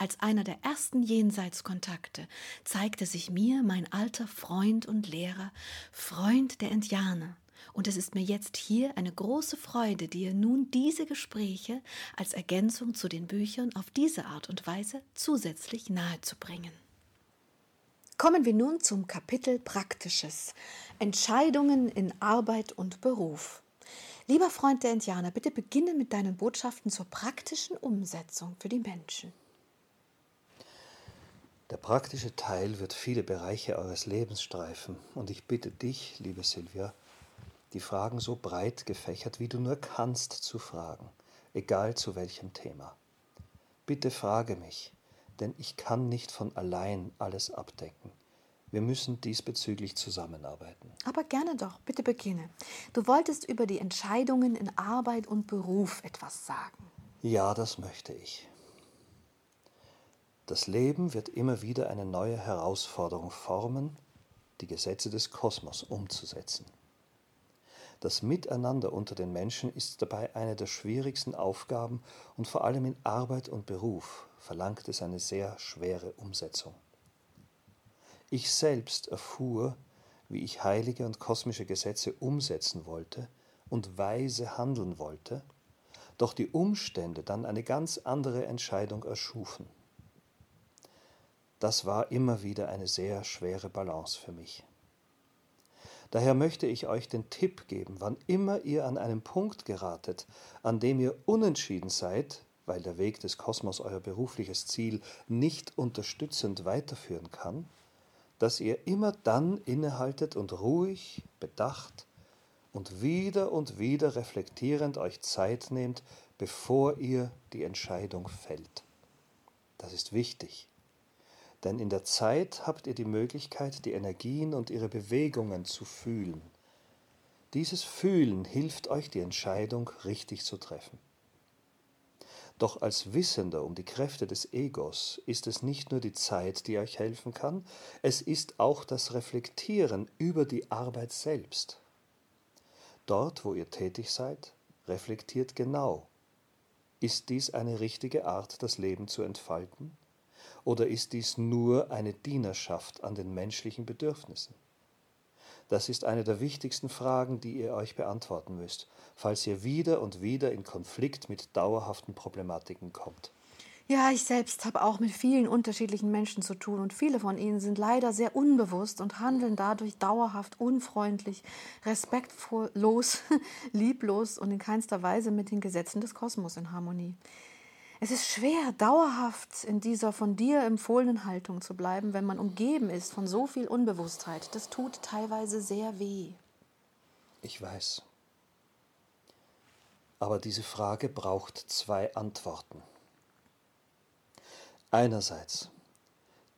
Als einer der ersten Jenseitskontakte zeigte sich mir mein alter Freund und Lehrer, Freund der Indianer, und es ist mir jetzt hier eine große Freude, dir nun diese Gespräche als Ergänzung zu den Büchern auf diese Art und Weise zusätzlich nahezubringen. Kommen wir nun zum Kapitel Praktisches. Entscheidungen in Arbeit und Beruf. Lieber Freund der Indianer, bitte beginne mit deinen Botschaften zur praktischen Umsetzung für die Menschen. Der praktische Teil wird viele Bereiche eures Lebens streifen und ich bitte dich, liebe Silvia, die Fragen so breit gefächert, wie du nur kannst, zu fragen, egal zu welchem Thema. Bitte frage mich, denn ich kann nicht von allein alles abdecken. Wir müssen diesbezüglich zusammenarbeiten. Aber gerne doch, bitte beginne. Du wolltest über die Entscheidungen in Arbeit und Beruf etwas sagen. Ja, das möchte ich. Das Leben wird immer wieder eine neue Herausforderung formen, die Gesetze des Kosmos umzusetzen. Das Miteinander unter den Menschen ist dabei eine der schwierigsten Aufgaben und vor allem in Arbeit und Beruf verlangt es eine sehr schwere Umsetzung. Ich selbst erfuhr, wie ich heilige und kosmische Gesetze umsetzen wollte und weise handeln wollte, doch die Umstände dann eine ganz andere Entscheidung erschufen. Das war immer wieder eine sehr schwere Balance für mich. Daher möchte ich euch den Tipp geben, wann immer ihr an einem Punkt geratet, an dem ihr unentschieden seid, weil der Weg des Kosmos euer berufliches Ziel nicht unterstützend weiterführen kann, dass ihr immer dann innehaltet und ruhig, bedacht und wieder und wieder reflektierend euch Zeit nehmt, bevor ihr die Entscheidung fällt. Das ist wichtig. Denn in der Zeit habt ihr die Möglichkeit, die Energien und ihre Bewegungen zu fühlen. Dieses Fühlen hilft euch, die Entscheidung richtig zu treffen. Doch als Wissender um die Kräfte des Egos ist es nicht nur die Zeit, die euch helfen kann, es ist auch das Reflektieren über die Arbeit selbst. Dort, wo ihr tätig seid, reflektiert genau. Ist dies eine richtige Art, das Leben zu entfalten? Oder ist dies nur eine Dienerschaft an den menschlichen Bedürfnissen? Das ist eine der wichtigsten Fragen, die ihr euch beantworten müsst, falls ihr wieder und wieder in Konflikt mit dauerhaften Problematiken kommt. Ja, ich selbst habe auch mit vielen unterschiedlichen Menschen zu tun und viele von ihnen sind leider sehr unbewusst und handeln dadurch dauerhaft unfreundlich, respektlos, lieblos und in keinster Weise mit den Gesetzen des Kosmos in Harmonie. Es ist schwer, dauerhaft in dieser von dir empfohlenen Haltung zu bleiben, wenn man umgeben ist von so viel Unbewusstheit. Das tut teilweise sehr weh. Ich weiß. Aber diese Frage braucht zwei Antworten. Einerseits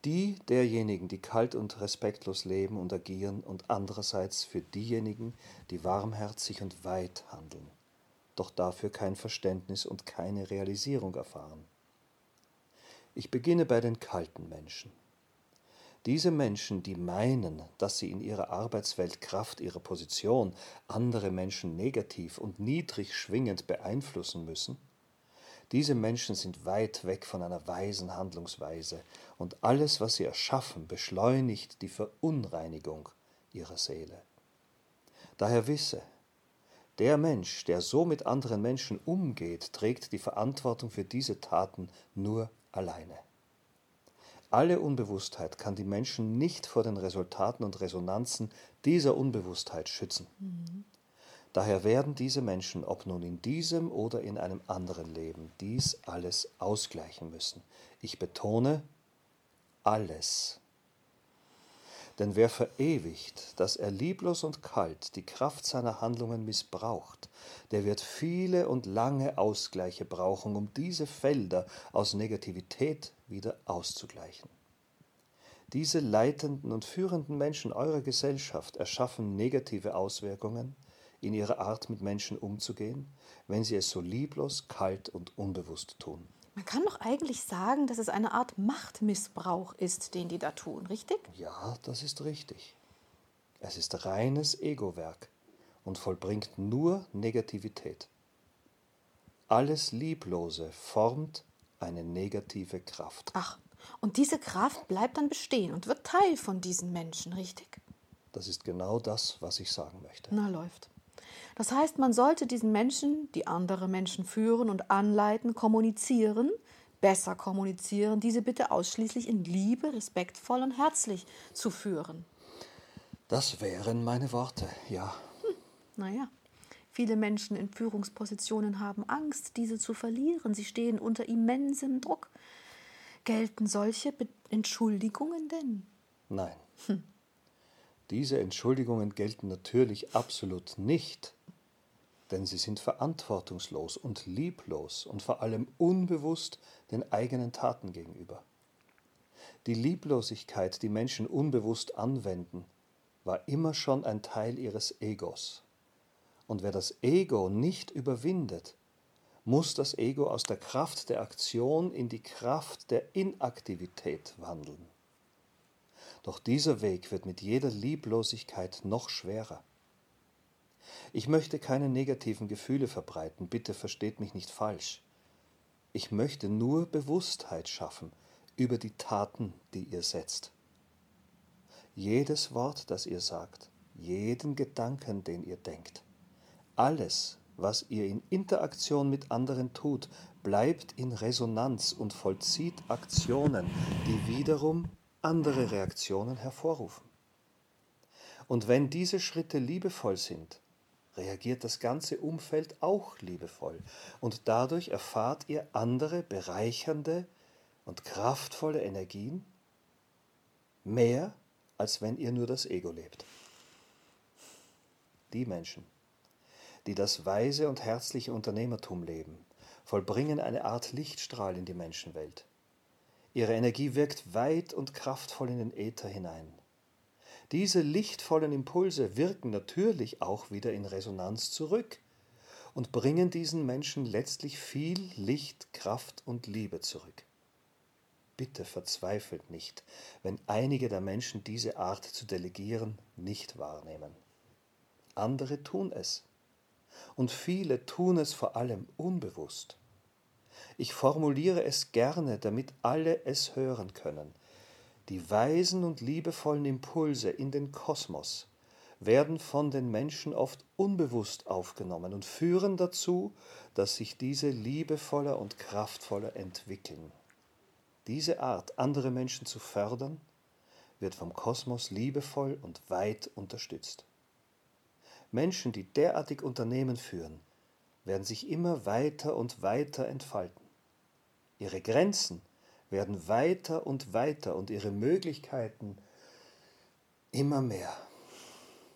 die derjenigen, die kalt und respektlos leben und agieren, und andererseits für diejenigen, die warmherzig und weit handeln doch dafür kein Verständnis und keine Realisierung erfahren. Ich beginne bei den kalten Menschen. Diese Menschen, die meinen, dass sie in ihrer Arbeitswelt Kraft ihrer Position andere Menschen negativ und niedrig schwingend beeinflussen müssen, diese Menschen sind weit weg von einer weisen Handlungsweise, und alles, was sie erschaffen, beschleunigt die Verunreinigung ihrer Seele. Daher wisse, der Mensch, der so mit anderen Menschen umgeht, trägt die Verantwortung für diese Taten nur alleine. Alle Unbewusstheit kann die Menschen nicht vor den Resultaten und Resonanzen dieser Unbewusstheit schützen. Mhm. Daher werden diese Menschen, ob nun in diesem oder in einem anderen Leben, dies alles ausgleichen müssen. Ich betone, alles denn wer verewigt, dass er lieblos und kalt die Kraft seiner Handlungen missbraucht, der wird viele und lange Ausgleiche brauchen, um diese Felder aus Negativität wieder auszugleichen. Diese leitenden und führenden Menschen eurer Gesellschaft erschaffen negative Auswirkungen in ihrer Art, mit Menschen umzugehen, wenn sie es so lieblos, kalt und unbewusst tun. Man kann doch eigentlich sagen, dass es eine Art Machtmissbrauch ist, den die da tun, richtig? Ja, das ist richtig. Es ist reines Egowerk und vollbringt nur Negativität. Alles Lieblose formt eine negative Kraft. Ach, und diese Kraft bleibt dann bestehen und wird Teil von diesen Menschen, richtig? Das ist genau das, was ich sagen möchte. Na, läuft. Das heißt, man sollte diesen Menschen, die andere Menschen führen und anleiten, kommunizieren, besser kommunizieren, diese bitte ausschließlich in Liebe, respektvoll und herzlich zu führen. Das wären meine Worte, ja. Hm, naja. Viele Menschen in Führungspositionen haben Angst, diese zu verlieren. Sie stehen unter immensem Druck. Gelten solche Be Entschuldigungen denn? Nein. Hm. Diese Entschuldigungen gelten natürlich absolut nicht, denn sie sind verantwortungslos und lieblos und vor allem unbewusst den eigenen Taten gegenüber. Die Lieblosigkeit, die Menschen unbewusst anwenden, war immer schon ein Teil ihres Egos. Und wer das Ego nicht überwindet, muss das Ego aus der Kraft der Aktion in die Kraft der Inaktivität wandeln. Doch dieser Weg wird mit jeder Lieblosigkeit noch schwerer. Ich möchte keine negativen Gefühle verbreiten, bitte versteht mich nicht falsch. Ich möchte nur Bewusstheit schaffen über die Taten, die ihr setzt. Jedes Wort, das ihr sagt, jeden Gedanken, den ihr denkt, alles, was ihr in Interaktion mit anderen tut, bleibt in Resonanz und vollzieht Aktionen, die wiederum andere Reaktionen hervorrufen. Und wenn diese Schritte liebevoll sind, reagiert das ganze Umfeld auch liebevoll und dadurch erfahrt ihr andere bereichernde und kraftvolle Energien, mehr als wenn ihr nur das Ego lebt. Die Menschen, die das weise und herzliche Unternehmertum leben, vollbringen eine Art Lichtstrahl in die Menschenwelt. Ihre Energie wirkt weit und kraftvoll in den Äther hinein. Diese lichtvollen Impulse wirken natürlich auch wieder in Resonanz zurück und bringen diesen Menschen letztlich viel Licht, Kraft und Liebe zurück. Bitte verzweifelt nicht, wenn einige der Menschen diese Art zu delegieren nicht wahrnehmen. Andere tun es und viele tun es vor allem unbewusst. Ich formuliere es gerne, damit alle es hören können. Die weisen und liebevollen Impulse in den Kosmos werden von den Menschen oft unbewusst aufgenommen und führen dazu, dass sich diese liebevoller und kraftvoller entwickeln. Diese Art, andere Menschen zu fördern, wird vom Kosmos liebevoll und weit unterstützt. Menschen, die derartig Unternehmen führen, werden sich immer weiter und weiter entfalten. Ihre Grenzen werden weiter und weiter und ihre Möglichkeiten immer mehr.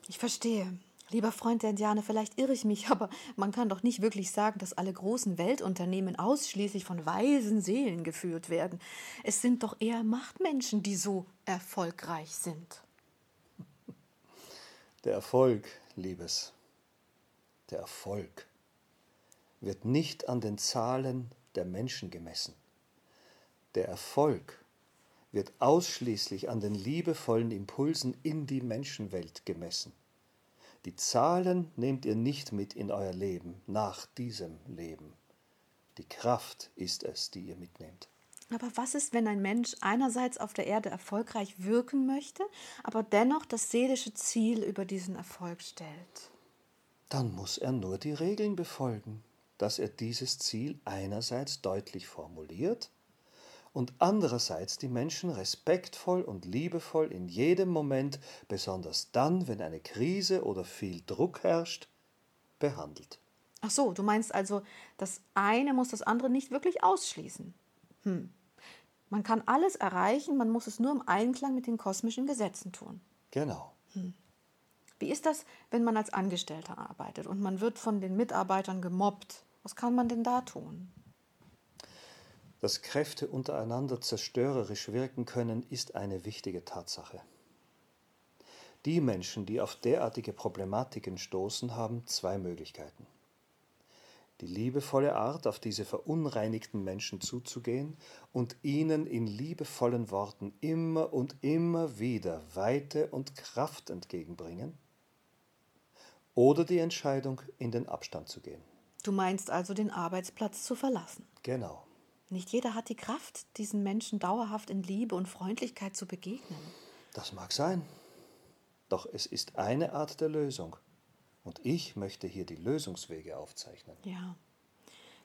Ich verstehe. Lieber Freund der Indianer, vielleicht irre ich mich, aber man kann doch nicht wirklich sagen, dass alle großen Weltunternehmen ausschließlich von weisen Seelen geführt werden. Es sind doch eher Machtmenschen, die so erfolgreich sind. Der Erfolg, Liebes, der Erfolg wird nicht an den Zahlen der Menschen gemessen. Der Erfolg wird ausschließlich an den liebevollen Impulsen in die Menschenwelt gemessen. Die Zahlen nehmt ihr nicht mit in euer Leben nach diesem Leben. Die Kraft ist es, die ihr mitnehmt. Aber was ist, wenn ein Mensch einerseits auf der Erde erfolgreich wirken möchte, aber dennoch das seelische Ziel über diesen Erfolg stellt? Dann muss er nur die Regeln befolgen, dass er dieses Ziel einerseits deutlich formuliert und andererseits die Menschen respektvoll und liebevoll in jedem Moment, besonders dann, wenn eine Krise oder viel Druck herrscht, behandelt. Ach so, du meinst also, das eine muss das andere nicht wirklich ausschließen. Hm. Man kann alles erreichen, man muss es nur im Einklang mit den kosmischen Gesetzen tun. Genau. Hm. Wie ist das, wenn man als Angestellter arbeitet und man wird von den Mitarbeitern gemobbt? Was kann man denn da tun? Dass Kräfte untereinander zerstörerisch wirken können, ist eine wichtige Tatsache. Die Menschen, die auf derartige Problematiken stoßen, haben zwei Möglichkeiten. Die liebevolle Art, auf diese verunreinigten Menschen zuzugehen und ihnen in liebevollen Worten immer und immer wieder Weite und Kraft entgegenbringen, oder die Entscheidung, in den Abstand zu gehen. Du meinst also, den Arbeitsplatz zu verlassen. Genau. Nicht jeder hat die Kraft, diesen Menschen dauerhaft in Liebe und Freundlichkeit zu begegnen. Das mag sein. Doch es ist eine Art der Lösung. Und ich möchte hier die Lösungswege aufzeichnen. Ja.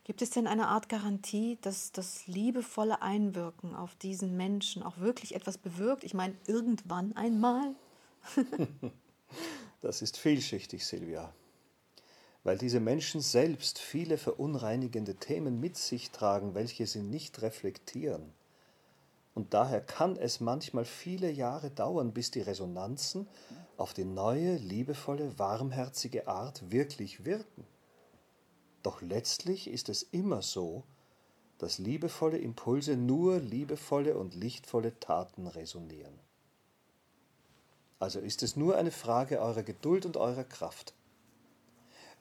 Gibt es denn eine Art Garantie, dass das liebevolle Einwirken auf diesen Menschen auch wirklich etwas bewirkt? Ich meine, irgendwann einmal? das ist vielschichtig, Silvia weil diese Menschen selbst viele verunreinigende Themen mit sich tragen, welche sie nicht reflektieren. Und daher kann es manchmal viele Jahre dauern, bis die Resonanzen auf die neue, liebevolle, warmherzige Art wirklich wirken. Doch letztlich ist es immer so, dass liebevolle Impulse nur liebevolle und lichtvolle Taten resonieren. Also ist es nur eine Frage eurer Geduld und eurer Kraft.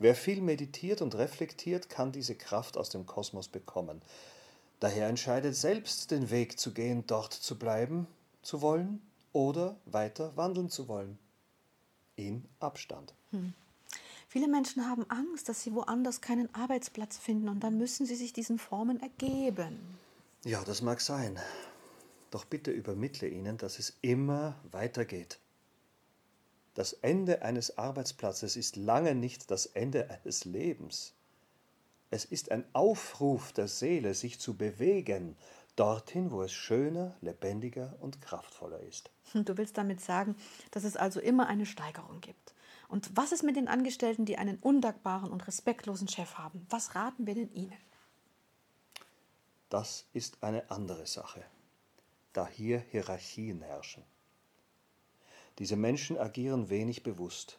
Wer viel meditiert und reflektiert, kann diese Kraft aus dem Kosmos bekommen. Daher entscheidet selbst den Weg zu gehen, dort zu bleiben zu wollen oder weiter wandeln zu wollen. In Abstand. Hm. Viele Menschen haben Angst, dass sie woanders keinen Arbeitsplatz finden und dann müssen sie sich diesen Formen ergeben. Ja, das mag sein. Doch bitte übermittle ihnen, dass es immer weitergeht. Das Ende eines Arbeitsplatzes ist lange nicht das Ende eines Lebens. Es ist ein Aufruf der Seele, sich zu bewegen, dorthin, wo es schöner, lebendiger und kraftvoller ist. Du willst damit sagen, dass es also immer eine Steigerung gibt. Und was ist mit den Angestellten, die einen undankbaren und respektlosen Chef haben? Was raten wir denn ihnen? Das ist eine andere Sache, da hier Hierarchien herrschen. Diese Menschen agieren wenig bewusst.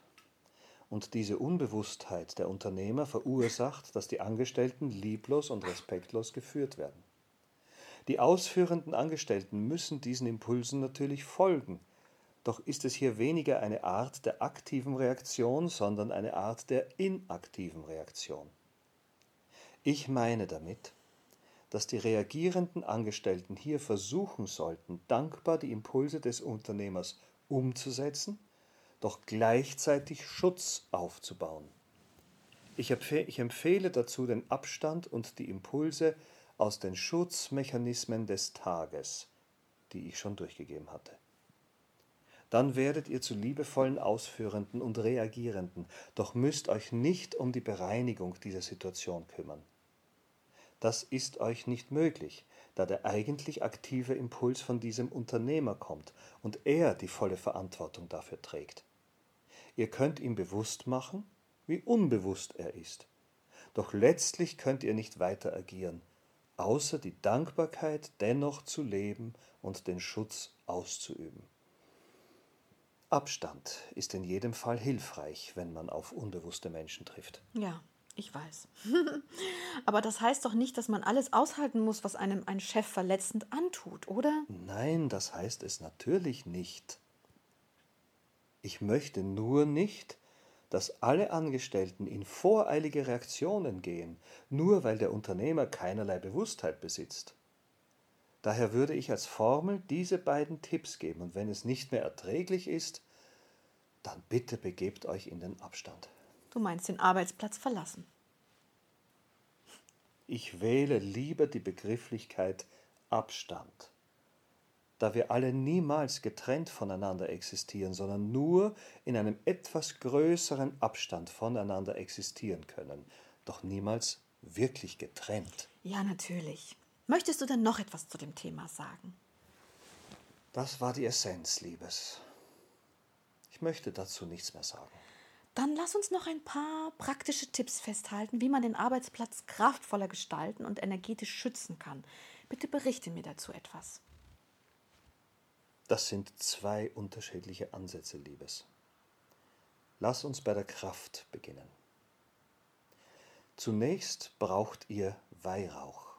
Und diese Unbewusstheit der Unternehmer verursacht, dass die Angestellten lieblos und respektlos geführt werden. Die ausführenden Angestellten müssen diesen Impulsen natürlich folgen, doch ist es hier weniger eine Art der aktiven Reaktion, sondern eine Art der inaktiven Reaktion. Ich meine damit, dass die reagierenden Angestellten hier versuchen sollten, dankbar die Impulse des Unternehmers umzusetzen, doch gleichzeitig Schutz aufzubauen. Ich, empfehle dazu den Abstand und die Impulse aus den Schutzmechanismen des Tages, die ich schon durchgegeben hatte. Dann werdet ihr zu liebevollen Ausführenden und Reagierenden, doch müsst euch nicht um die Bereinigung dieser Situation kümmern. Das ist euch nicht möglich, da der eigentlich aktive Impuls von diesem Unternehmer kommt und er die volle Verantwortung dafür trägt. Ihr könnt ihm bewusst machen, wie unbewusst er ist. Doch letztlich könnt ihr nicht weiter agieren, außer die Dankbarkeit dennoch zu leben und den Schutz auszuüben. Abstand ist in jedem Fall hilfreich, wenn man auf unbewusste Menschen trifft. Ja, ich weiß. Aber das heißt doch nicht, dass man alles aushalten muss, was einem ein Chef verletzend antut, oder? Nein, das heißt es natürlich nicht. Ich möchte nur nicht, dass alle Angestellten in voreilige Reaktionen gehen, nur weil der Unternehmer keinerlei Bewusstheit besitzt. Daher würde ich als Formel diese beiden Tipps geben, und wenn es nicht mehr erträglich ist, dann bitte begebt euch in den Abstand. Du meinst den Arbeitsplatz verlassen. Ich wähle lieber die Begrifflichkeit Abstand, da wir alle niemals getrennt voneinander existieren, sondern nur in einem etwas größeren Abstand voneinander existieren können, doch niemals wirklich getrennt. Ja, natürlich. Möchtest du denn noch etwas zu dem Thema sagen? Das war die Essenz, Liebes. Ich möchte dazu nichts mehr sagen. Dann lass uns noch ein paar praktische Tipps festhalten, wie man den Arbeitsplatz kraftvoller gestalten und energetisch schützen kann. Bitte berichte mir dazu etwas. Das sind zwei unterschiedliche Ansätze, Liebes. Lass uns bei der Kraft beginnen. Zunächst braucht ihr Weihrauch.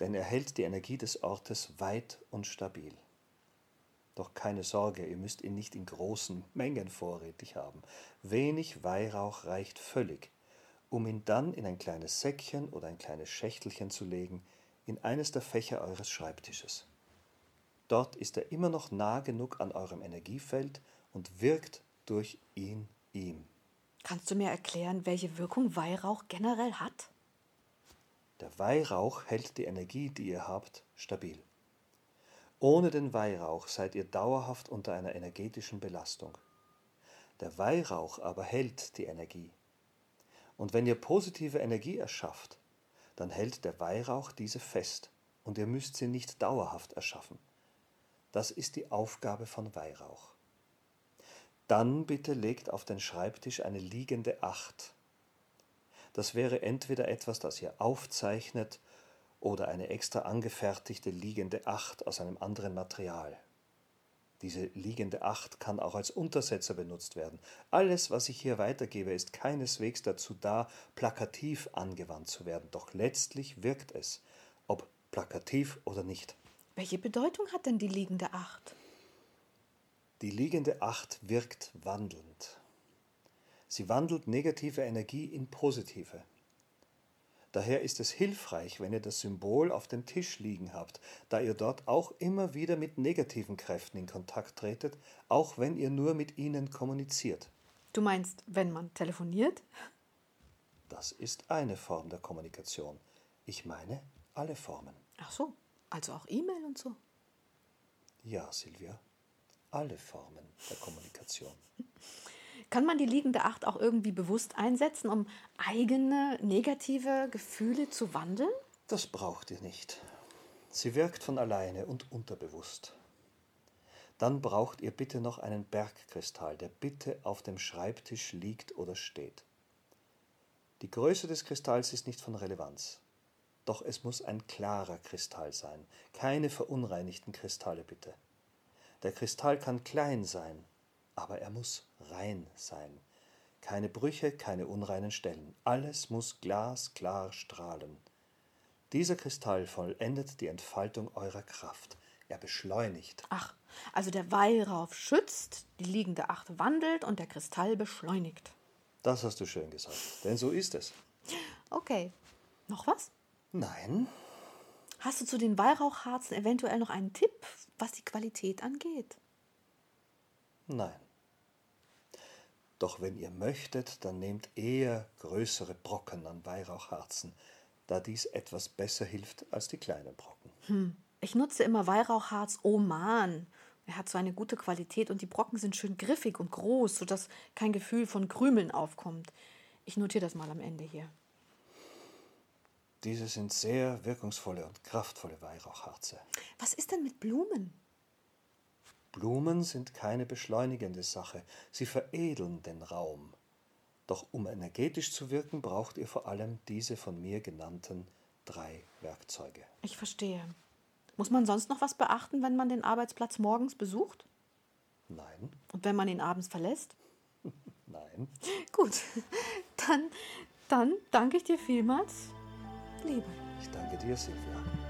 denn er hält die Energie des Ortes weit und stabil. Doch keine Sorge, ihr müsst ihn nicht in großen Mengen vorrätig haben. Wenig Weihrauch reicht völlig, um ihn dann in ein kleines Säckchen oder ein kleines Schächtelchen zu legen, in eines der Fächer eures Schreibtisches. Dort ist er immer noch nah genug an eurem Energiefeld und wirkt durch ihn ihm. Kannst du mir erklären, welche Wirkung Weihrauch generell hat? Der Weihrauch hält die Energie, die ihr habt, stabil. Ohne den Weihrauch seid ihr dauerhaft unter einer energetischen Belastung. Der Weihrauch aber hält die Energie. Und wenn ihr positive Energie erschafft, dann hält der Weihrauch diese fest und ihr müsst sie nicht dauerhaft erschaffen. Das ist die Aufgabe von Weihrauch. Dann bitte legt auf den Schreibtisch eine liegende Acht. Das wäre entweder etwas, das ihr aufzeichnet oder eine extra angefertigte liegende Acht aus einem anderen Material. Diese liegende Acht kann auch als Untersetzer benutzt werden. Alles, was ich hier weitergebe, ist keineswegs dazu da, plakativ angewandt zu werden, doch letztlich wirkt es, ob plakativ oder nicht. Welche Bedeutung hat denn die liegende Acht? Die liegende Acht wirkt wandelnd. Sie wandelt negative Energie in positive. Daher ist es hilfreich, wenn ihr das Symbol auf dem Tisch liegen habt, da ihr dort auch immer wieder mit negativen Kräften in Kontakt tretet, auch wenn ihr nur mit ihnen kommuniziert. Du meinst, wenn man telefoniert? Das ist eine Form der Kommunikation. Ich meine alle Formen. Ach so, also auch E-Mail und so. Ja, Silvia, alle Formen der Kommunikation. Kann man die liegende Acht auch irgendwie bewusst einsetzen, um eigene negative Gefühle zu wandeln? Das braucht ihr nicht. Sie wirkt von alleine und unterbewusst. Dann braucht ihr bitte noch einen Bergkristall, der bitte auf dem Schreibtisch liegt oder steht. Die Größe des Kristalls ist nicht von Relevanz. Doch es muss ein klarer Kristall sein, keine verunreinigten Kristalle bitte. Der Kristall kann klein sein, aber er muss rein sein. Keine Brüche, keine unreinen Stellen. Alles muss glasklar strahlen. Dieser Kristall vollendet die Entfaltung eurer Kraft. Er beschleunigt. Ach, also der Weihrauch schützt, die liegende Acht wandelt und der Kristall beschleunigt. Das hast du schön gesagt, denn so ist es. Okay. Noch was? Nein. Hast du zu den Weihrauchharzen eventuell noch einen Tipp, was die Qualität angeht? Nein. Doch wenn ihr möchtet, dann nehmt eher größere Brocken an Weihrauchharzen, da dies etwas besser hilft als die kleinen Brocken. Hm. Ich nutze immer Weihrauchharz Oman. Er hat so eine gute Qualität und die Brocken sind schön griffig und groß, sodass kein Gefühl von Krümeln aufkommt. Ich notiere das mal am Ende hier. Diese sind sehr wirkungsvolle und kraftvolle Weihrauchharze. Was ist denn mit Blumen? Blumen sind keine beschleunigende Sache, sie veredeln den Raum. Doch um energetisch zu wirken, braucht ihr vor allem diese von mir genannten drei Werkzeuge. Ich verstehe. Muss man sonst noch was beachten, wenn man den Arbeitsplatz morgens besucht? Nein. Und wenn man ihn abends verlässt? Nein. Gut, dann, dann danke ich dir vielmals. Liebe. Ich danke dir, Silvia.